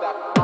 back.